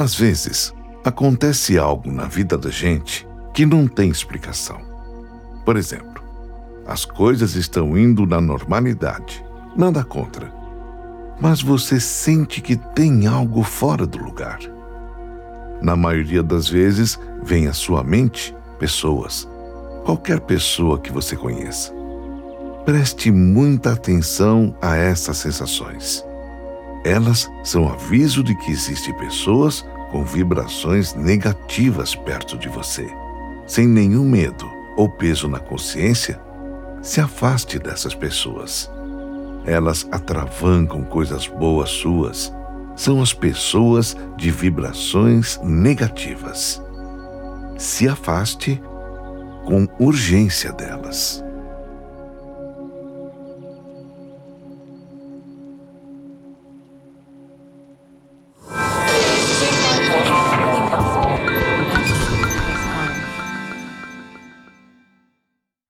Às vezes, acontece algo na vida da gente que não tem explicação. Por exemplo, as coisas estão indo na normalidade, nada contra. Mas você sente que tem algo fora do lugar. Na maioria das vezes, vem à sua mente pessoas, qualquer pessoa que você conheça. Preste muita atenção a essas sensações. Elas são aviso de que existem pessoas com vibrações negativas perto de você. Sem nenhum medo ou peso na consciência, se afaste dessas pessoas. Elas atravancam coisas boas suas. São as pessoas de vibrações negativas. Se afaste com urgência delas.